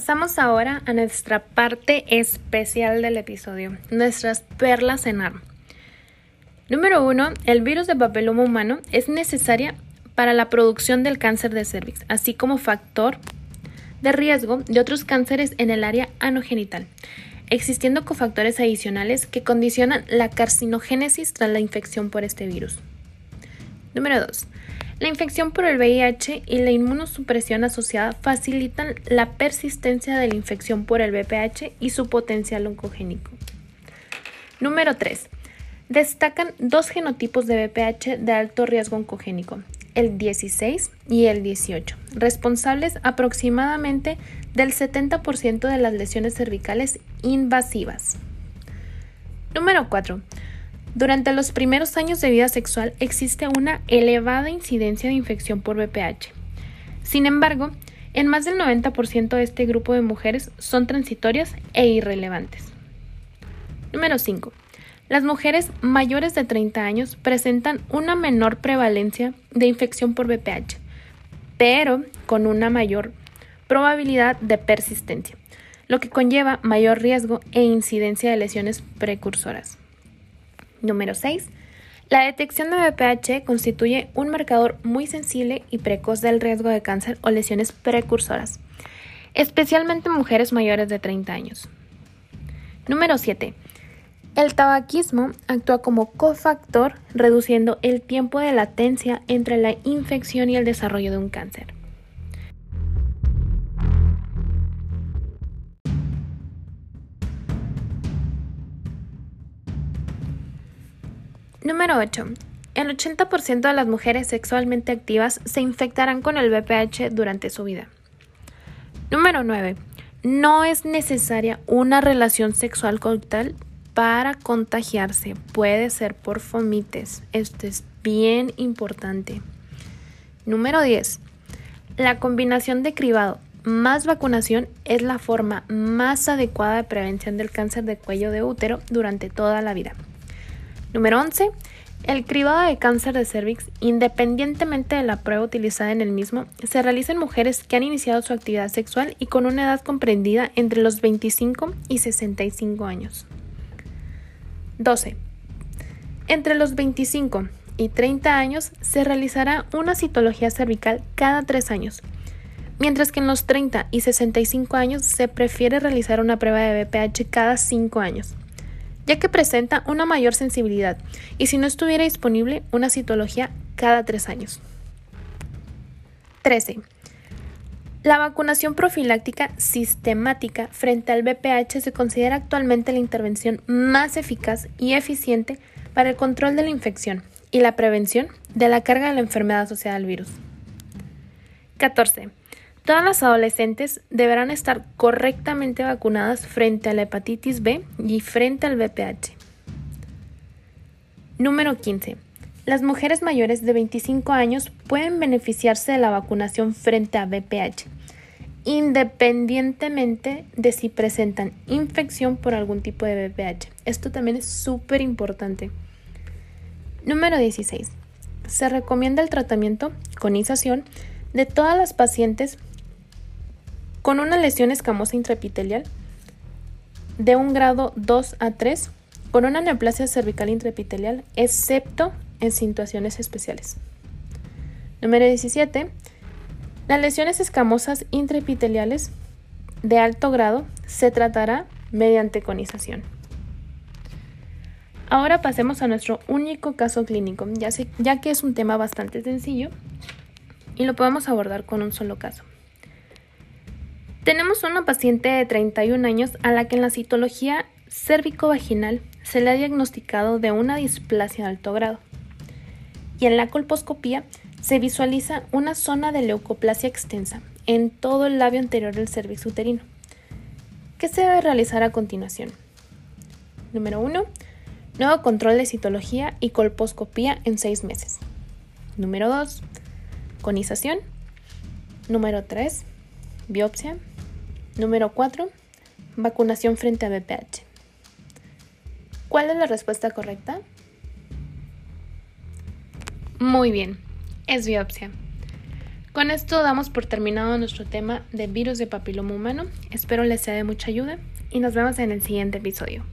Pasamos ahora a nuestra parte especial del episodio, nuestras perlas en arma. Número 1. El virus de papiloma humano es necesaria para la producción del cáncer de cervix, así como factor de riesgo de otros cánceres en el área anogenital, existiendo cofactores adicionales que condicionan la carcinogénesis tras la infección por este virus. Número 2. La infección por el VIH y la inmunosupresión asociada facilitan la persistencia de la infección por el VPH y su potencial oncogénico. Número 3. Destacan dos genotipos de VPH de alto riesgo oncogénico, el 16 y el 18, responsables aproximadamente del 70% de las lesiones cervicales invasivas. Número 4. Durante los primeros años de vida sexual existe una elevada incidencia de infección por VPH. Sin embargo, en más del 90% de este grupo de mujeres son transitorias e irrelevantes. Número 5. Las mujeres mayores de 30 años presentan una menor prevalencia de infección por VPH, pero con una mayor probabilidad de persistencia, lo que conlleva mayor riesgo e incidencia de lesiones precursoras. Número 6. La detección de VPH constituye un marcador muy sensible y precoz del riesgo de cáncer o lesiones precursoras, especialmente en mujeres mayores de 30 años. Número 7. El tabaquismo actúa como cofactor reduciendo el tiempo de latencia entre la infección y el desarrollo de un cáncer. Número 8. El 80% de las mujeres sexualmente activas se infectarán con el VPH durante su vida. Número 9. No es necesaria una relación sexual coital para contagiarse. Puede ser por fomites. Esto es bien importante. Número 10. La combinación de cribado más vacunación es la forma más adecuada de prevención del cáncer de cuello de útero durante toda la vida. Número 11. El cribado de cáncer de cervix, independientemente de la prueba utilizada en el mismo, se realiza en mujeres que han iniciado su actividad sexual y con una edad comprendida entre los 25 y 65 años. 12. Entre los 25 y 30 años se realizará una citología cervical cada 3 años, mientras que en los 30 y 65 años se prefiere realizar una prueba de BPH cada 5 años ya que presenta una mayor sensibilidad y si no estuviera disponible una citología cada tres años. 13. La vacunación profiláctica sistemática frente al VPH se considera actualmente la intervención más eficaz y eficiente para el control de la infección y la prevención de la carga de la enfermedad asociada al virus. 14. Todas las adolescentes deberán estar correctamente vacunadas frente a la hepatitis B y frente al VPH. Número 15. Las mujeres mayores de 25 años pueden beneficiarse de la vacunación frente a VPH, independientemente de si presentan infección por algún tipo de VPH. Esto también es súper importante. Número 16. Se recomienda el tratamiento con isación de todas las pacientes con una lesión escamosa intraepitelial de un grado 2 a 3 con una neoplasia cervical intraepitelial, excepto en situaciones especiales. Número 17. Las lesiones escamosas intraepiteliales de alto grado se tratará mediante conización. Ahora pasemos a nuestro único caso clínico, ya, ya que es un tema bastante sencillo y lo podemos abordar con un solo caso. Tenemos una paciente de 31 años a la que en la citología cérvico-vaginal se le ha diagnosticado de una displasia de alto grado. Y en la colposcopía se visualiza una zona de leucoplasia extensa en todo el labio anterior del cervix uterino. ¿Qué se debe realizar a continuación? Número 1. Nuevo control de citología y colposcopía en 6 meses. Número 2. Conización. Número 3. Biopsia. Número 4. Vacunación frente a VPH. ¿Cuál es la respuesta correcta? Muy bien, es biopsia. Con esto damos por terminado nuestro tema de virus de papiloma humano. Espero les sea de mucha ayuda y nos vemos en el siguiente episodio.